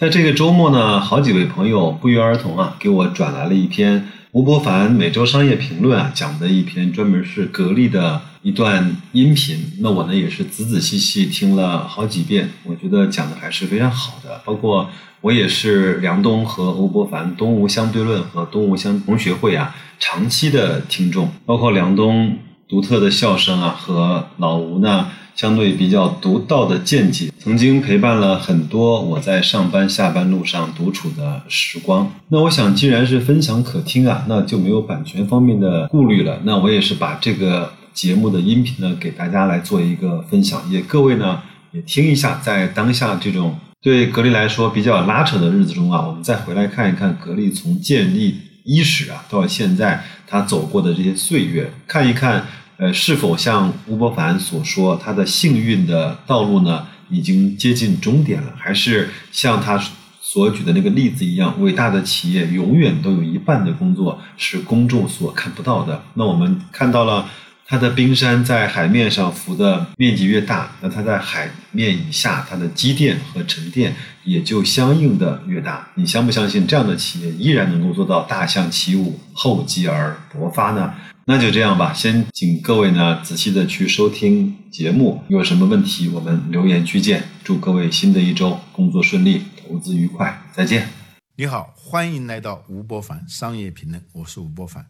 在这个周末呢，好几位朋友不约而同啊，给我转来了一篇吴伯凡每周商业评论啊讲的一篇专门是格力的一段音频。那我呢也是仔仔细细听了好几遍，我觉得讲的还是非常好的。包括我也是梁冬和吴伯凡《东吴相对论》和《东吴相同学会》啊长期的听众，包括梁冬独特的笑声啊和老吴呢。相对比较独到的见解，曾经陪伴了很多我在上班下班路上独处的时光。那我想，既然是分享可听啊，那就没有版权方面的顾虑了。那我也是把这个节目的音频呢，给大家来做一个分享，也各位呢也听一下，在当下这种对格力来说比较拉扯的日子中啊，我们再回来看一看格力从建立伊始啊到现在他走过的这些岁月，看一看。呃，是否像吴伯凡所说，他的幸运的道路呢，已经接近终点了？还是像他所举的那个例子一样，伟大的企业永远都有一半的工作是公众所看不到的？那我们看到了，它的冰山在海面上浮的面积越大，那它在海面以下，它的积淀和沉淀也就相应的越大。你相不相信这样的企业依然能够做到大象起舞，厚积而薄发呢？那就这样吧，先请各位呢仔细的去收听节目，有什么问题我们留言区见。祝各位新的一周工作顺利，投资愉快，再见。你好，欢迎来到吴伯凡商业评论，我是吴伯凡。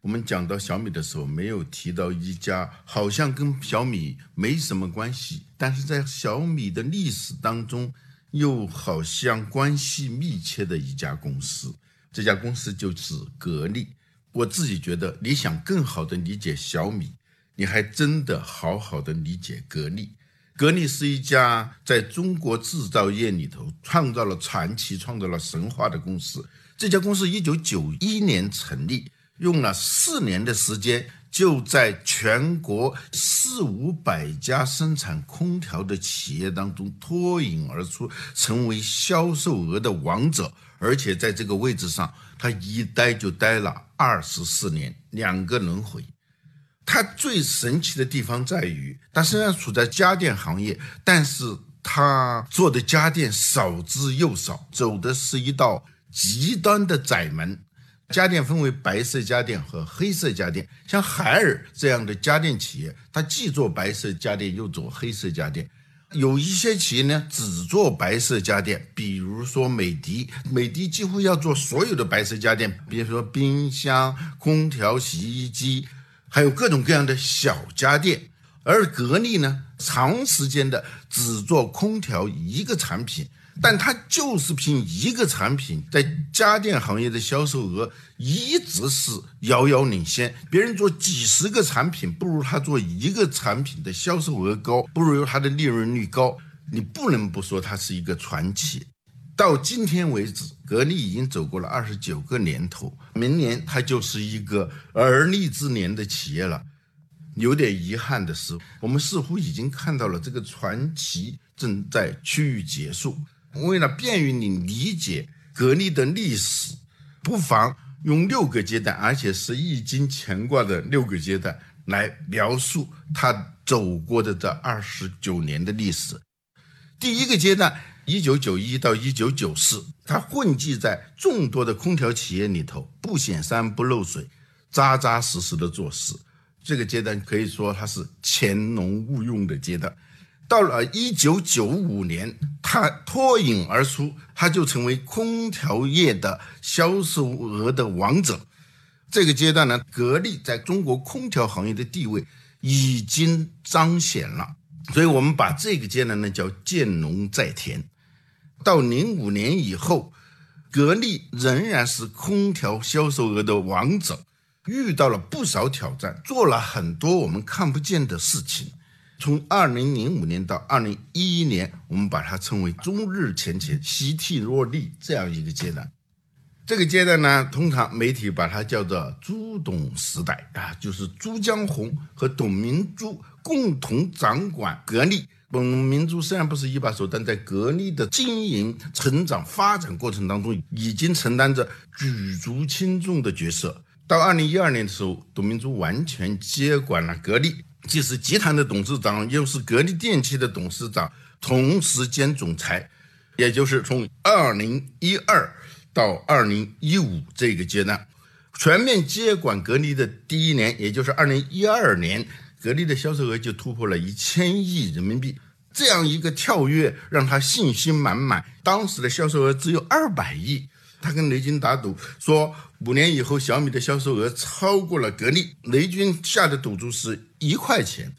我们讲到小米的时候，没有提到一家好像跟小米没什么关系，但是在小米的历史当中又好像关系密切的一家公司，这家公司就是格力。我自己觉得，你想更好的理解小米，你还真的好好的理解格力。格力是一家在中国制造业里头创造了传奇、创造了神话的公司。这家公司一九九一年成立，用了四年的时间，就在全国四五百家生产空调的企业当中脱颖而出，成为销售额的王者。而且在这个位置上，他一待就待了二十四年，两个轮回。他最神奇的地方在于，他虽然处在家电行业，但是他做的家电少之又少，走的是一道极端的窄门。家电分为白色家电和黑色家电，像海尔这样的家电企业，它既做白色家电，又做黑色家电。有一些企业呢，只做白色家电，比如说美的，美的几乎要做所有的白色家电，比如说冰箱、空调、洗衣机，还有各种各样的小家电。而格力呢，长时间的只做空调一个产品。但它就是凭一个产品，在家电行业的销售额一直是遥遥领先。别人做几十个产品，不如他做一个产品的销售额高，不如它的利润率高。你不能不说它是一个传奇。到今天为止，格力已经走过了二十九个年头，明年它就是一个而立之年的企业了。有点遗憾的是，我们似乎已经看到了这个传奇正在趋于结束。为了便于你理解格力的历史，不妨用六个阶段，而且是易经乾卦的六个阶段来描述它走过的这二十九年的历史。第一个阶段，一九九一到一九九四，它混迹在众多的空调企业里头，不显山不漏水，扎扎实实的做事。这个阶段可以说它是潜龙勿用的阶段。到了一九九五年，它脱颖而出，它就成为空调业的销售额的王者。这个阶段呢，格力在中国空调行业的地位已经彰显了，所以我们把这个阶段呢叫见龙在田。到零五年以后，格力仍然是空调销售额的王者，遇到了不少挑战，做了很多我们看不见的事情。从二零零五年到二零一一年，我们把它称为中日前前习替若厉这样一个阶段。这个阶段呢，通常媒体把它叫做朱董时代啊，就是朱江洪和董明珠共同掌管格力。董明珠虽然不是一把手，但在格力的经营、成长、发展过程当中，已经承担着举足轻重的角色。到二零一二年的时候，董明珠完全接管了格力，既是集团的董事长，又是格力电器的董事长，同时兼总裁。也就是从二零一二到二零一五这个阶段，全面接管格力的第一年，也就是二零一二年。格力的销售额就突破了一千亿人民币，这样一个跳跃让他信心满满。当时的销售额只有二百亿，他跟雷军打赌说，五年以后小米的销售额超过了格力。雷军下的赌注是一块钱，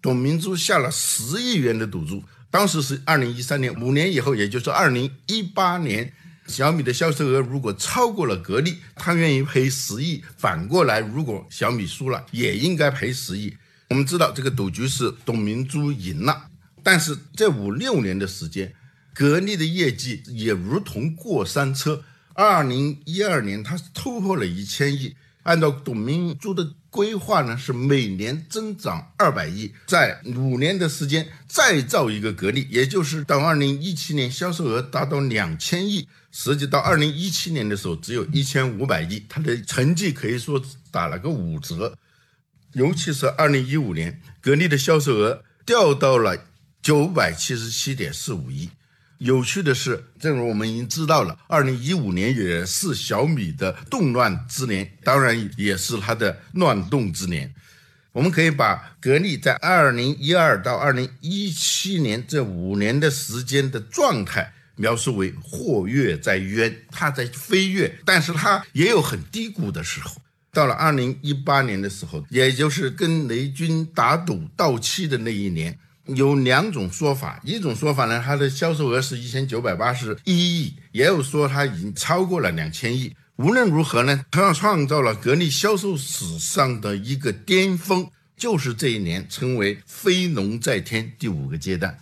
董明珠下了十亿元的赌注。当时是二零一三年，五年以后，也就是二零一八年，小米的销售额如果超过了格力，他愿意赔十亿。反过来，如果小米输了，也应该赔十亿。我们知道这个赌局是董明珠赢了，但是这五六年的时间，格力的业绩也如同过山车。二零一二年，它是突破了一千亿。按照董明珠的规划呢，是每年增长二百亿，在五年的时间再造一个格力，也就是到二零一七年销售额达到两千亿，实际到二零一七年的时候只有一千五百亿，它的成绩可以说打了个五折。尤其是二零一五年，格力的销售额掉到了九百七十七点四五亿。有趣的是，正如我们已经知道了，二零一五年也是小米的动乱之年，当然也是它的乱动之年。我们可以把格力在二零一二到二零一七年这五年的时间的状态描述为或跃在渊，它在飞跃，但是它也有很低谷的时候。到了二零一八年的时候，也就是跟雷军打赌到期的那一年，有两种说法。一种说法呢，它的销售额是一千九百八十一亿，也有说它已经超过了两千亿。无论如何呢，它创造了格力销售史上的一个巅峰，就是这一年称为“飞龙在天”第五个阶段。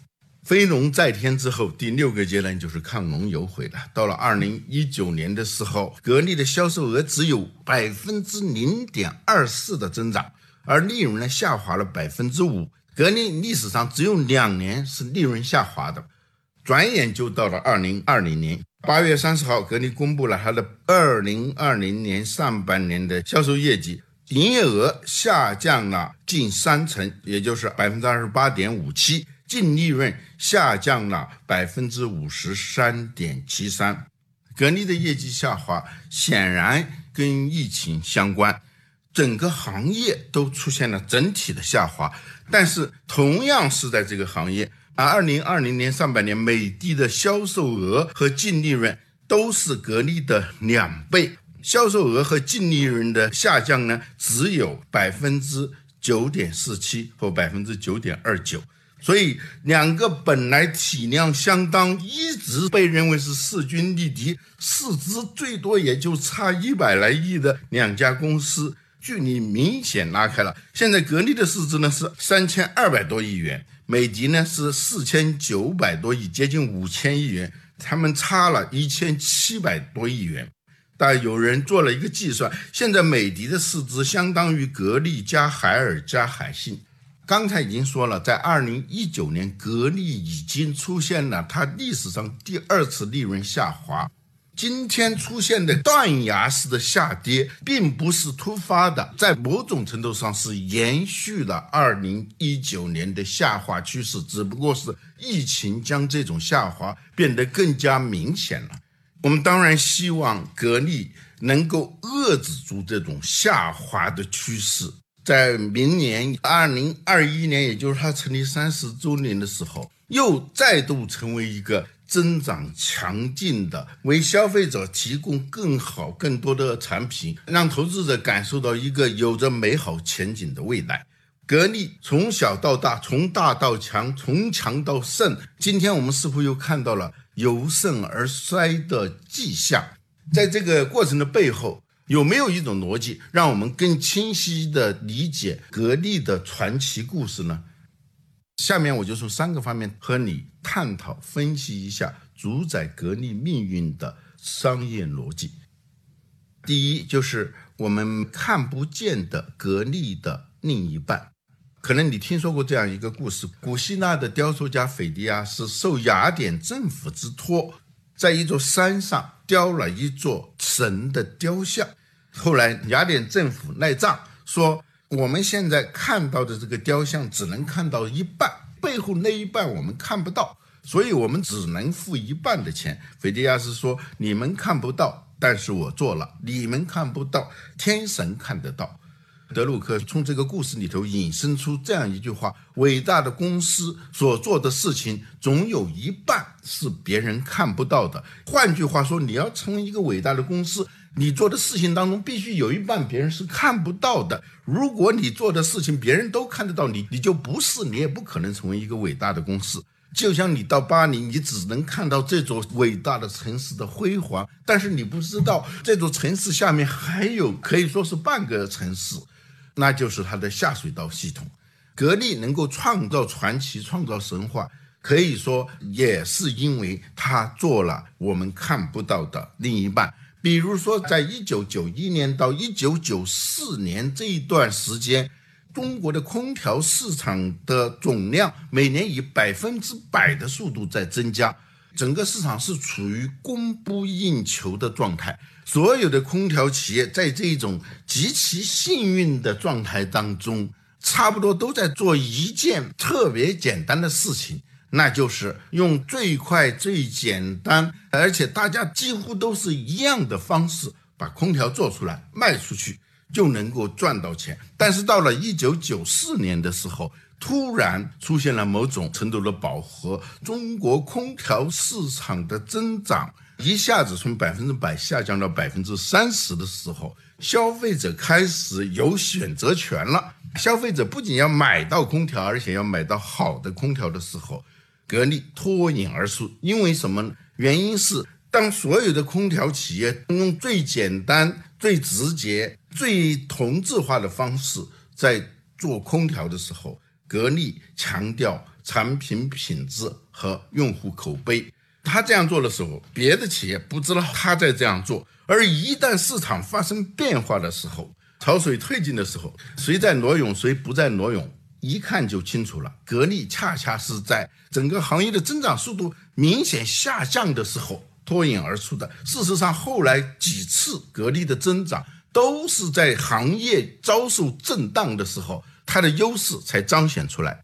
飞龙在天之后，第六个阶段就是亢龙有悔了。到了二零一九年的时候，格力的销售额只有百分之零点二四的增长，而利润呢下滑了百分之五。格力历史上只有两年是利润下滑的。转眼就到了二零二零年八月三十号，格力公布了它的二零二零年上半年的销售业绩，营业额下降了近三成，也就是百分之二十八点五七。净利润下降了百分之五十三点七三，格力的业绩下滑显然跟疫情相关，整个行业都出现了整体的下滑。但是同样是在这个行业，啊，二零二零年上半年美的的销售额和净利润都是格力的两倍，销售额和净利润的下降呢，只有百分之九点四七或百分之九点二九。所以，两个本来体量相当、一直被认为是势均力敌、市值最多也就差一百来亿的两家公司，距离明显拉开了。现在，格力的市值呢是三千二百多亿元，美的呢是四千九百多亿，接近五千亿元，他们差了一千七百多亿元。但有人做了一个计算，现在美的的市值相当于格力加海尔加海信。刚才已经说了，在二零一九年，格力已经出现了它历史上第二次利润下滑。今天出现的断崖式的下跌，并不是突发的，在某种程度上是延续了二零一九年的下滑趋势，只不过是疫情将这种下滑变得更加明显了。我们当然希望格力能够遏制住这种下滑的趋势。在明年二零二一年，也就是它成立三十周年的时候，又再度成为一个增长强劲的，为消费者提供更好、更多的产品，让投资者感受到一个有着美好前景的未来。格力从小到大，从大到强，从强到盛，今天我们似乎又看到了由盛而衰的迹象。在这个过程的背后。有没有一种逻辑，让我们更清晰地理解格力的传奇故事呢？下面我就从三个方面和你探讨分析一下主宰格力命运的商业逻辑。第一，就是我们看不见的格力的另一半。可能你听说过这样一个故事：古希腊的雕塑家斐迪亚是受雅典政府之托，在一座山上雕了一座神的雕像。后来雅典政府赖账，说我们现在看到的这个雕像只能看到一半，背后那一半我们看不到，所以我们只能付一半的钱。菲迪亚斯说：你们看不到，但是我做了；你们看不到，天神看得到。德鲁克从这个故事里头引申出这样一句话：伟大的公司所做的事情，总有一半是别人看不到的。换句话说，你要成为一个伟大的公司，你做的事情当中必须有一半别人是看不到的。如果你做的事情别人都看得到，你你就不是，你也不可能成为一个伟大的公司。就像你到巴黎，你只能看到这座伟大的城市的辉煌，但是你不知道这座城市下面还有可以说是半个城市。那就是它的下水道系统，格力能够创造传奇、创造神话，可以说也是因为它做了我们看不到的另一半。比如说，在一九九一年到一九九四年这一段时间，中国的空调市场的总量每年以百分之百的速度在增加。整个市场是处于供不应求的状态，所有的空调企业在这种极其幸运的状态当中，差不多都在做一件特别简单的事情，那就是用最快、最简单，而且大家几乎都是一样的方式把空调做出来卖出去，就能够赚到钱。但是到了一九九四年的时候，突然出现了某种程度的饱和，中国空调市场的增长一下子从百分之百下降到百分之三十的时候，消费者开始有选择权了。消费者不仅要买到空调，而且要买到好的空调的时候，格力脱颖而出。因为什么？原因是当所有的空调企业用最简单、最直接、最同质化的方式在做空调的时候。格力强调产品品质和用户口碑，他这样做的时候，别的企业不知道他在这样做。而一旦市场发生变化的时候，潮水退尽的时候，谁在挪用，谁不在挪用，一看就清楚了。格力恰恰是在整个行业的增长速度明显下降的时候脱颖而出的。事实上，后来几次格力的增长都是在行业遭受震荡的时候。它的优势才彰显出来。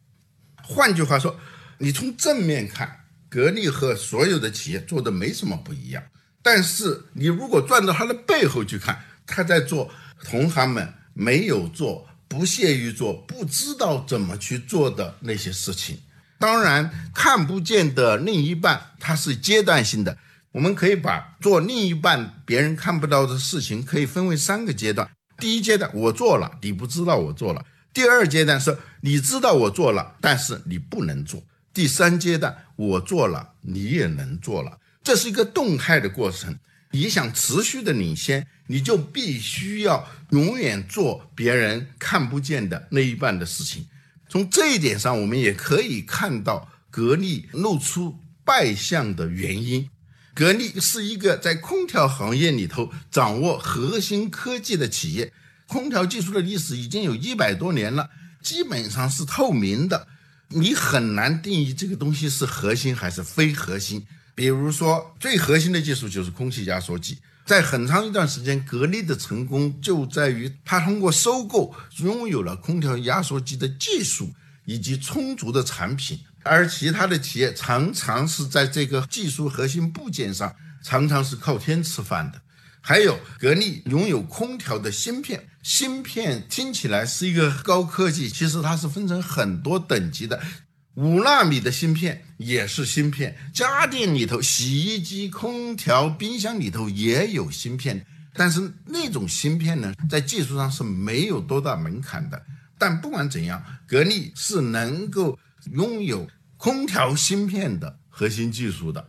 换句话说，你从正面看，格力和所有的企业做的没什么不一样。但是你如果转到它的背后去看，它在做同行们没有做、不屑于做、不知道怎么去做的那些事情。当然，看不见的另一半，它是阶段性的。我们可以把做另一半别人看不到的事情，可以分为三个阶段。第一阶段，我做了，你不知道我做了。第二阶段是你知道我做了，但是你不能做。第三阶段我做了，你也能做了。这是一个动态的过程。你想持续的领先，你就必须要永远做别人看不见的那一半的事情。从这一点上，我们也可以看到格力露出败相的原因。格力是一个在空调行业里头掌握核心科技的企业。空调技术的历史已经有一百多年了，基本上是透明的，你很难定义这个东西是核心还是非核心。比如说，最核心的技术就是空气压缩机，在很长一段时间，格力的成功就在于它通过收购拥有了空调压缩机的技术以及充足的产品，而其他的企业常常是在这个技术核心部件上常常是靠天吃饭的。还有格力拥有空调的芯片，芯片听起来是一个高科技，其实它是分成很多等级的。五纳米的芯片也是芯片，家电里头，洗衣机、空调、冰箱里头也有芯片，但是那种芯片呢，在技术上是没有多大门槛的。但不管怎样，格力是能够拥有空调芯片的核心技术的，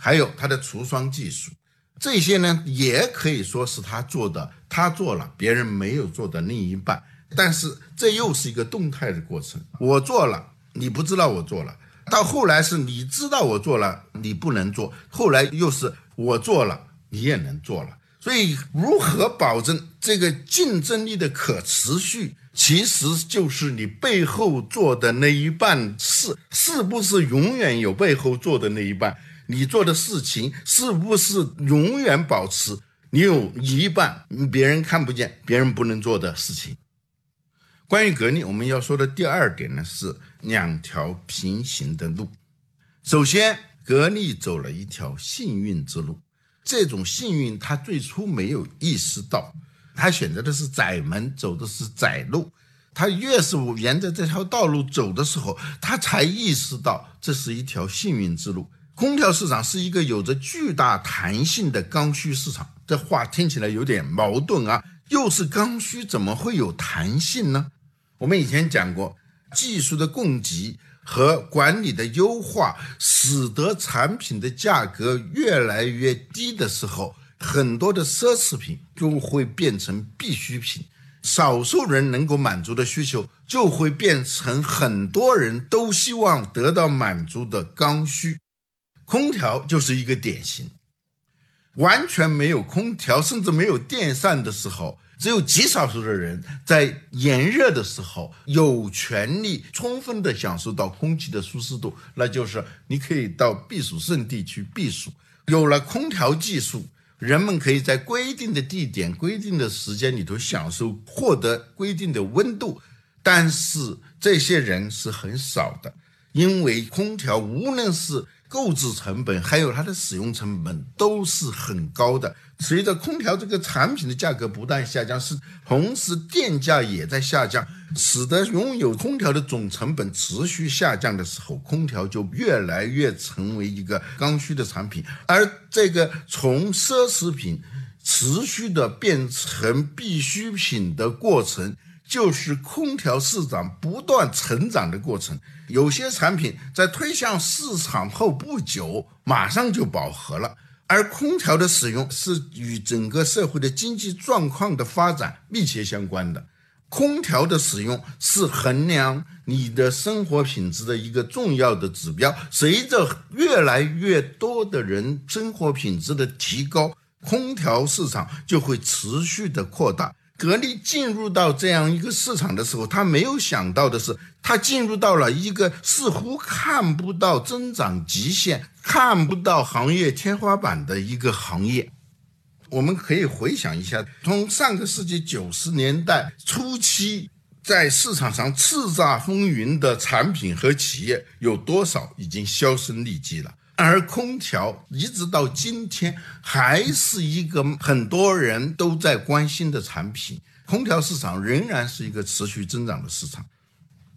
还有它的除霜技术。这些呢，也可以说是他做的，他做了别人没有做的另一半。但是这又是一个动态的过程。我做了，你不知道我做了，到后来是你知道我做了，你不能做，后来又是我做了，你也能做了。所以，如何保证这个竞争力的可持续，其实就是你背后做的那一半事，是不是永远有背后做的那一半？你做的事情是不是永远保持你有一半别人看不见、别人不能做的事情？关于格力，我们要说的第二点呢是两条平行的路。首先，格力走了一条幸运之路。这种幸运，他最初没有意识到，他选择的是窄门，走的是窄路。他越是沿着这条道路走的时候，他才意识到这是一条幸运之路。空调市场是一个有着巨大弹性的刚需市场。这话听起来有点矛盾啊，又是刚需，怎么会有弹性呢？我们以前讲过，技术的供给。和管理的优化，使得产品的价格越来越低的时候，很多的奢侈品就会变成必需品，少数人能够满足的需求就会变成很多人都希望得到满足的刚需。空调就是一个典型，完全没有空调，甚至没有电扇的时候。只有极少数的人在炎热的时候有权利充分的享受到空气的舒适度，那就是你可以到避暑胜地去避暑。有了空调技术，人们可以在规定的地点、规定的时间里头享受获得规定的温度，但是这些人是很少的，因为空调无论是购置成本还有它的使用成本都是很高的。随着空调这个产品的价格不断下降，是同时电价也在下降，使得拥有空调的总成本持续下降的时候，空调就越来越成为一个刚需的产品。而这个从奢侈品持续的变成必需品的过程，就是空调市场不断成长的过程。有些产品在推向市场后不久，马上就饱和了。而空调的使用是与整个社会的经济状况的发展密切相关的。空调的使用是衡量你的生活品质的一个重要的指标。随着越来越多的人生活品质的提高，空调市场就会持续的扩大。格力进入到这样一个市场的时候，他没有想到的是，他进入到了一个似乎看不到增长极限、看不到行业天花板的一个行业。我们可以回想一下，从上个世纪九十年代初期，在市场上叱咤风云的产品和企业有多少已经销声匿迹了。而空调一直到今天还是一个很多人都在关心的产品，空调市场仍然是一个持续增长的市场。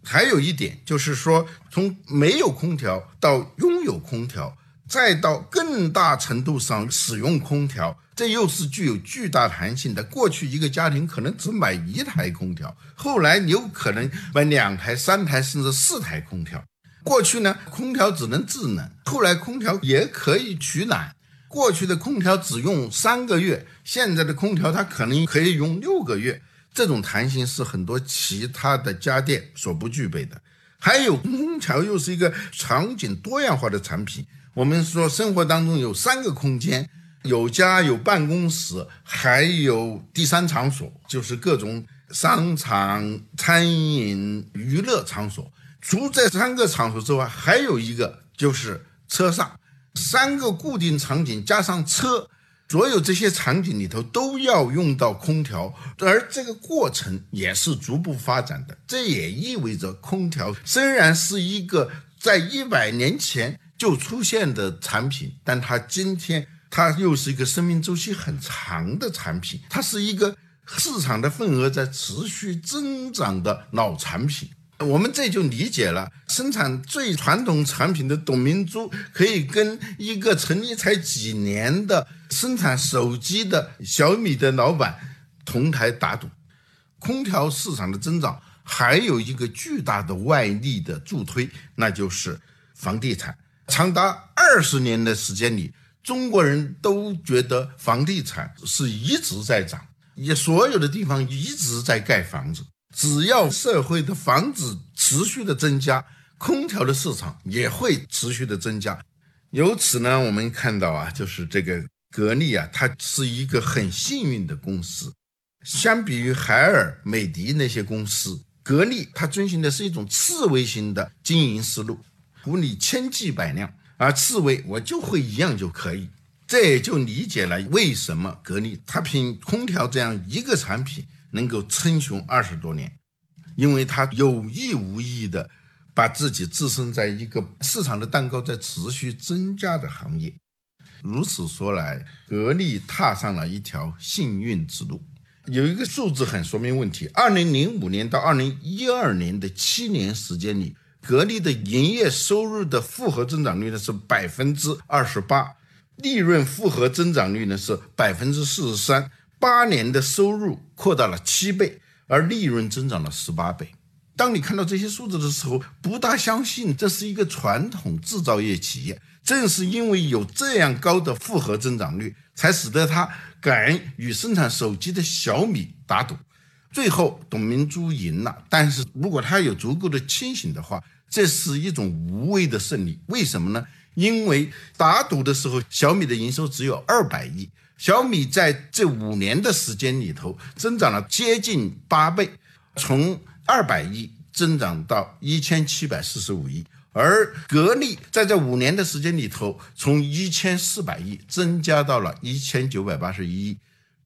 还有一点就是说，从没有空调到拥有空调，再到更大程度上使用空调，这又是具有巨大弹性的。过去一个家庭可能只买一台空调，后来有可能买两台、三台甚至四台空调。过去呢，空调只能制冷，后来空调也可以取暖。过去的空调只用三个月，现在的空调它可能可以用六个月。这种弹性是很多其他的家电所不具备的。还有，空调又是一个场景多样化的产品。我们说，生活当中有三个空间：有家、有办公室，还有第三场所，就是各种商场、餐饮、娱乐场所。除这三个场所之外，还有一个就是车上，三个固定场景加上车，所有这些场景里头都要用到空调，而这个过程也是逐步发展的。这也意味着，空调虽然是一个在一百年前就出现的产品，但它今天它又是一个生命周期很长的产品，它是一个市场的份额在持续增长的老产品。我们这就理解了，生产最传统产品的董明珠可以跟一个成立才几年的生产手机的小米的老板同台打赌。空调市场的增长还有一个巨大的外力的助推，那就是房地产。长达二十年的时间里，中国人都觉得房地产是一直在涨，也所有的地方一直在盖房子。只要社会的房子持续的增加，空调的市场也会持续的增加。由此呢，我们看到啊，就是这个格力啊，它是一个很幸运的公司。相比于海尔、美的那些公司，格力它遵循的是一种刺猬型的经营思路，图你千计百辆，而刺猬我就会一样就可以。这也就理解了为什么格力它凭空调这样一个产品能够称雄二十多年，因为他有意无意的把自己置身在一个市场的蛋糕在持续增加的行业。如此说来，格力踏上了一条幸运之路。有一个数字很说明问题：二零零五年到二零一二年的七年时间里，格力的营业收入的复合增长率呢是百分之二十八，利润复合增长率呢是百分之四十三。八年的收入扩大了七倍，而利润增长了十八倍。当你看到这些数字的时候，不大相信这是一个传统制造业企业。正是因为有这样高的复合增长率，才使得它敢与生产手机的小米打赌。最后，董明珠赢了。但是如果他有足够的清醒的话，这是一种无谓的胜利。为什么呢？因为打赌的时候，小米的营收只有二百亿，小米在这五年的时间里头增长了接近八倍，从二百亿增长到一千七百四十五亿。而格力在这五年的时间里头，从一千四百亿增加到了一千九百八十一亿，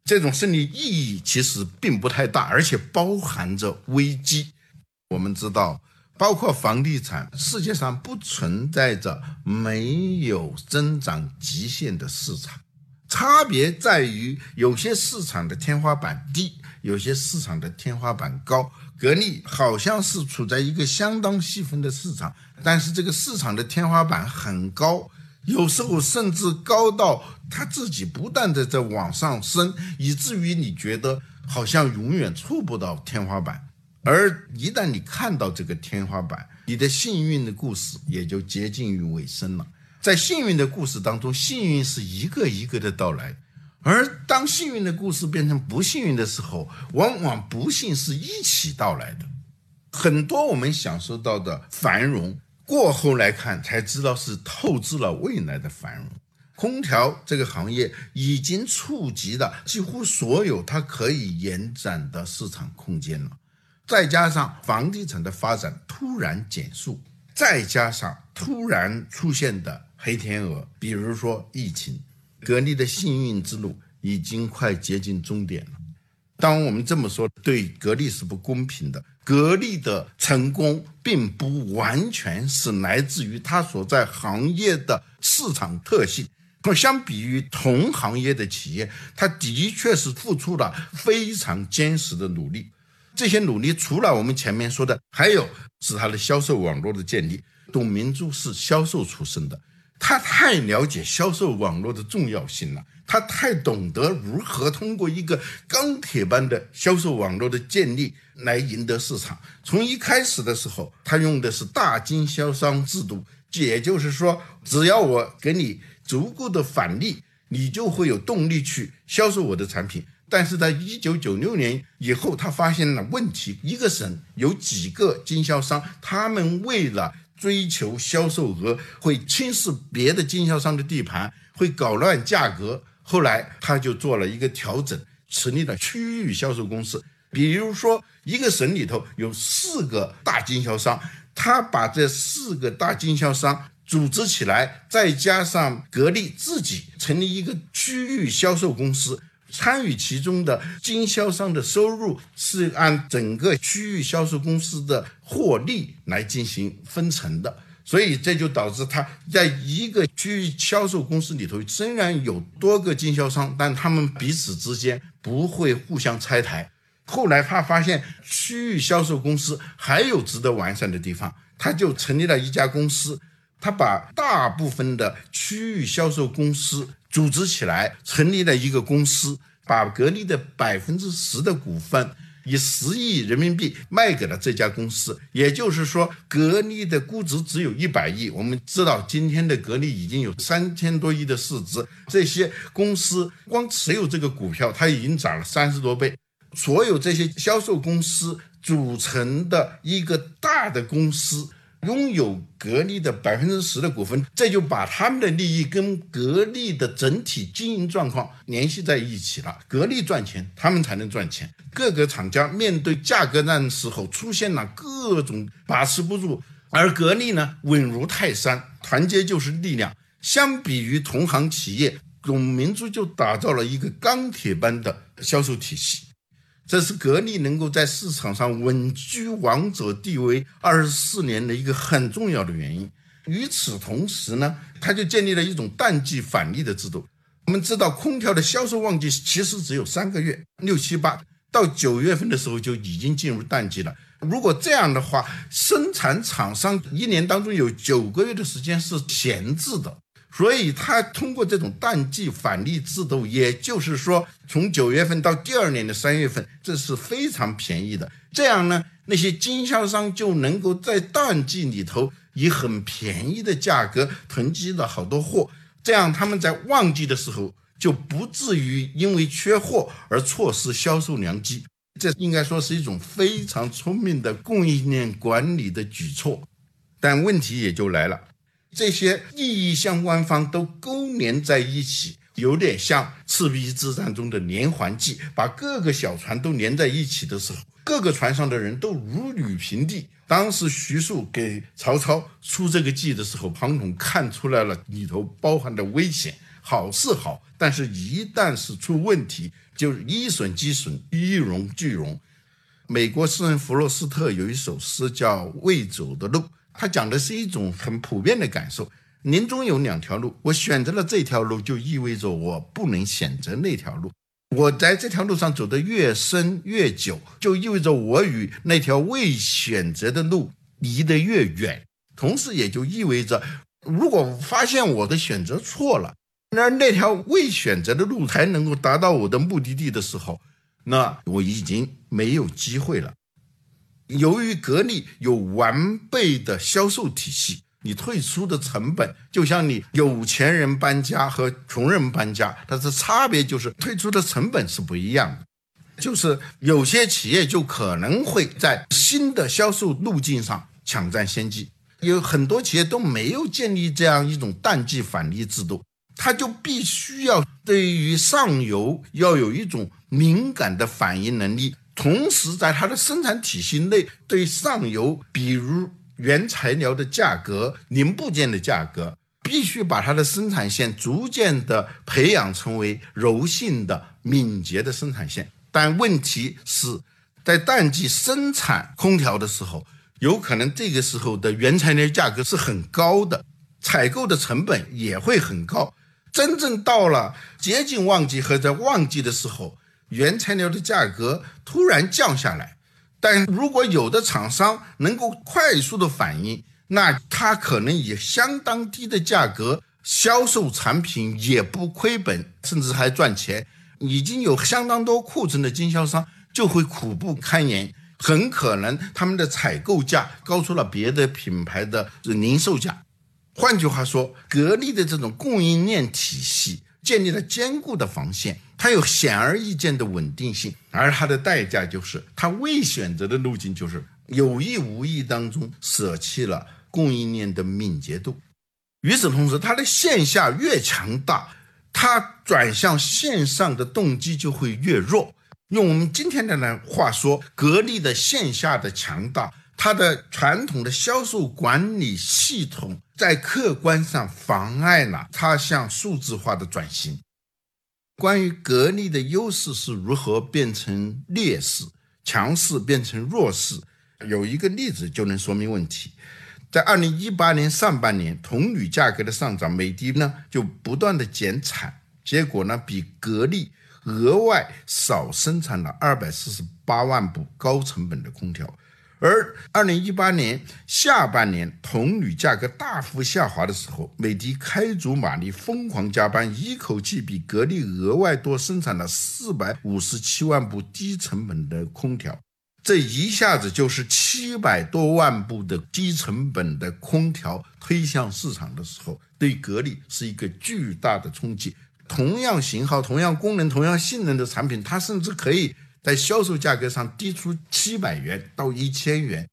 这种胜利意义其实并不太大，而且包含着危机。我们知道，包括房地产，世界上不存在着没有增长极限的市场，差别在于有些市场的天花板低，有些市场的天花板高。格力好像是处在一个相当细分的市场，但是这个市场的天花板很高，有时候甚至高到它自己不断的在往上升，以至于你觉得好像永远触不到天花板。而一旦你看到这个天花板，你的幸运的故事也就接近于尾声了。在幸运的故事当中，幸运是一个一个的到来。而当幸运的故事变成不幸运的时候，往往不幸是一起到来的。很多我们享受到的繁荣，过后来看才知道是透支了未来的繁荣。空调这个行业已经触及了几乎所有它可以延展的市场空间了，再加上房地产的发展突然减速，再加上突然出现的黑天鹅，比如说疫情。格力的幸运之路已经快接近终点了。当我们这么说，对格力是不公平的。格力的成功并不完全是来自于它所在行业的市场特性。那么相比于同行业的企业，它的确是付出了非常坚实的努力。这些努力除了我们前面说的，还有是它的销售网络的建立。董明珠是销售出身的。他太了解销售网络的重要性了，他太懂得如何通过一个钢铁般的销售网络的建立来赢得市场。从一开始的时候，他用的是大经销商制度，也就是说，只要我给你足够的返利，你就会有动力去销售我的产品。但是在一九九六年以后，他发现了问题：一个省有几个经销商，他们为了追求销售额会轻视别的经销商的地盘，会搞乱价格。后来他就做了一个调整，成立了区域销售公司。比如说，一个省里头有四个大经销商，他把这四个大经销商组织起来，再加上格力自己成立一个区域销售公司。参与其中的经销商的收入是按整个区域销售公司的获利来进行分成的，所以这就导致他在一个区域销售公司里头，虽然有多个经销商，但他们彼此之间不会互相拆台。后来他发现区域销售公司还有值得完善的地方，他就成立了一家公司，他把大部分的区域销售公司。组织起来成立了一个公司，把格力的百分之十的股份以十亿人民币卖给了这家公司。也就是说，格力的估值只有一百亿。我们知道，今天的格力已经有三千多亿的市值。这些公司光持有这个股票，它已经涨了三十多倍。所有这些销售公司组成的一个大的公司，拥有格力的百分之十的股份，这就把他们的利益跟格力的整体经营状况联系在一起了。格力赚钱，他们才能赚钱。各个厂家面对价格战时候，出现了各种把持不住，而格力呢，稳如泰山，团结就是力量。相比于同行企业，董明珠就打造了一个钢铁般的销售体系。这是格力能够在市场上稳居王者地位二十四年的一个很重要的原因。与此同时呢，它就建立了一种淡季返利的制度。我们知道，空调的销售旺季其实只有三个月，六七八到九月份的时候就已经进入淡季了。如果这样的话，生产厂商一年当中有九个月的时间是闲置的。所以，他通过这种淡季返利制度，也就是说，从九月份到第二年的三月份，这是非常便宜的。这样呢，那些经销商就能够在淡季里头以很便宜的价格囤积了好多货，这样他们在旺季的时候就不至于因为缺货而错失销售良机。这应该说是一种非常聪明的供应链管理的举措。但问题也就来了。这些利益相关方都勾连在一起，有点像赤壁之战中的连环计，把各个小船都连在一起的时候，各个船上的人都如履平地。当时徐庶给曹操出这个计的时候，庞统看出来了里头包含的危险。好是好，但是一旦是出问题，就一损即损，一荣俱荣。美国诗人弗洛斯特有一首诗叫《未走的路》。他讲的是一种很普遍的感受：林中有两条路，我选择了这条路，就意味着我不能选择那条路。我在这条路上走得越深越久，就意味着我与那条未选择的路离得越远。同时，也就意味着，如果发现我的选择错了，那那条未选择的路才能够达到我的目的地的时候，那我已经没有机会了。由于格力有完备的销售体系，你退出的成本就像你有钱人搬家和穷人搬家，它的差别就是退出的成本是不一样的。就是有些企业就可能会在新的销售路径上抢占先机，有很多企业都没有建立这样一种淡季返利制度，它就必须要对于上游要有一种敏感的反应能力。同时，在它的生产体系内，对上游，比如原材料的价格、零部件的价格，必须把它的生产线逐渐的培养成为柔性的、敏捷的生产线。但问题是，在淡季生产空调的时候，有可能这个时候的原材料价格是很高的，采购的成本也会很高。真正到了接近旺季和在旺季的时候，原材料的价格突然降下来，但如果有的厂商能够快速的反应，那他可能以相当低的价格销售产品也不亏本，甚至还赚钱。已经有相当多库存的经销商就会苦不堪言，很可能他们的采购价高出了别的品牌的零售价。换句话说，格力的这种供应链体系。建立了坚固的防线，它有显而易见的稳定性，而它的代价就是它未选择的路径就是有意无意当中舍弃了供应链的敏捷度。与此同时，它的线下越强大，它转向线上的动机就会越弱。用我们今天的来话说，格力的线下的强大。它的传统的销售管理系统在客观上妨碍了它向数字化的转型。关于格力的优势是如何变成劣势，强势变成弱势，有一个例子就能说明问题。在二零一八年上半年，铜铝价格的上涨，美的呢就不断的减产，结果呢比格力额外少生产了二百四十八万部高成本的空调。而二零一八年下半年铜铝价格大幅下滑的时候，美的开足马力，疯狂加班，一口气比格力额外多生产了四百五十七万部低成本的空调，这一下子就是七百多万部的低成本的空调推向市场的时候，对格力是一个巨大的冲击。同样型号、同样功能、同样性能的产品，它甚至可以。在销售价格上低出七百元到一千元，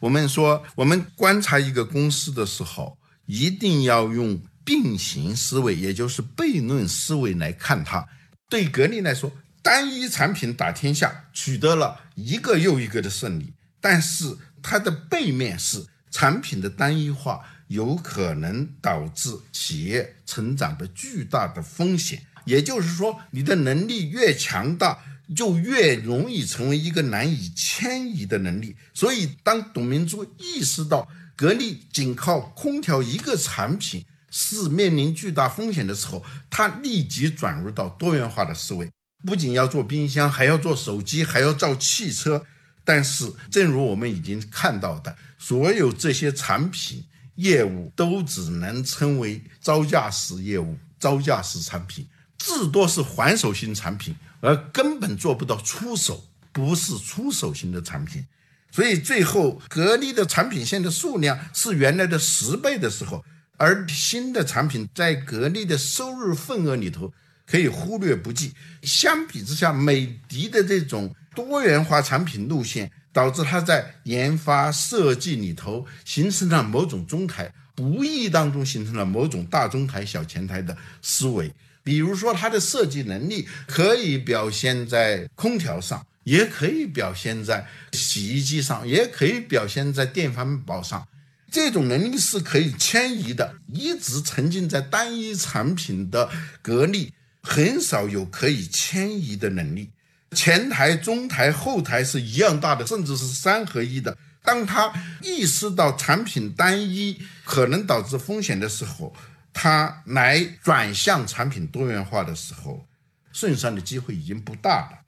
我们说，我们观察一个公司的时候，一定要用并行思维，也就是悖论思维来看它。对格力来说，单一产品打天下，取得了一个又一个的胜利，但是它的背面是产品的单一化，有可能导致企业成长的巨大的风险。也就是说，你的能力越强大，就越容易成为一个难以迁移的能力。所以，当董明珠意识到格力仅靠空调一个产品是面临巨大风险的时候，他立即转入到多元化的思维。不仅要做冰箱，还要做手机，还要造汽车。但是，正如我们已经看到的，所有这些产品业务都只能称为招架式业务、招架式产品，至多是还手型产品，而根本做不到出手，不是出手型的产品。所以，最后格力的产品线的数量是原来的十倍的时候，而新的产品在格力的收入份额里头。可以忽略不计。相比之下，美的的这种多元化产品路线，导致它在研发设计里头形成了某种中台，无意当中形成了某种大中台、小前台的思维。比如说，它的设计能力可以表现在空调上，也可以表现在洗衣机上，也可以表现在电饭煲上。这种能力是可以迁移的。一直沉浸在单一产品的格力。很少有可以迁移的能力，前台、中台、后台是一样大的，甚至是三合一的。当他意识到产品单一可能导致风险的时候，他来转向产品多元化的时候，顺上的机会已经不大了。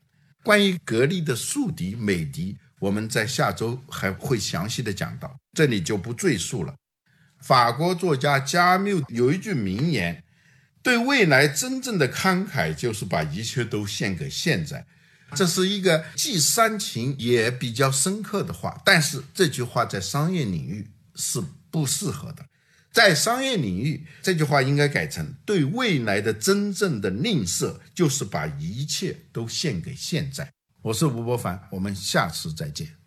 关于格力的宿敌美的，我们在下周还会详细的讲到，这里就不赘述了。法国作家加缪有一句名言。对未来真正的慷慨，就是把一切都献给现在。这是一个既煽情也比较深刻的话，但是这句话在商业领域是不适合的。在商业领域，这句话应该改成：对未来的真正的吝啬，就是把一切都献给现在。我是吴伯凡，我们下次再见。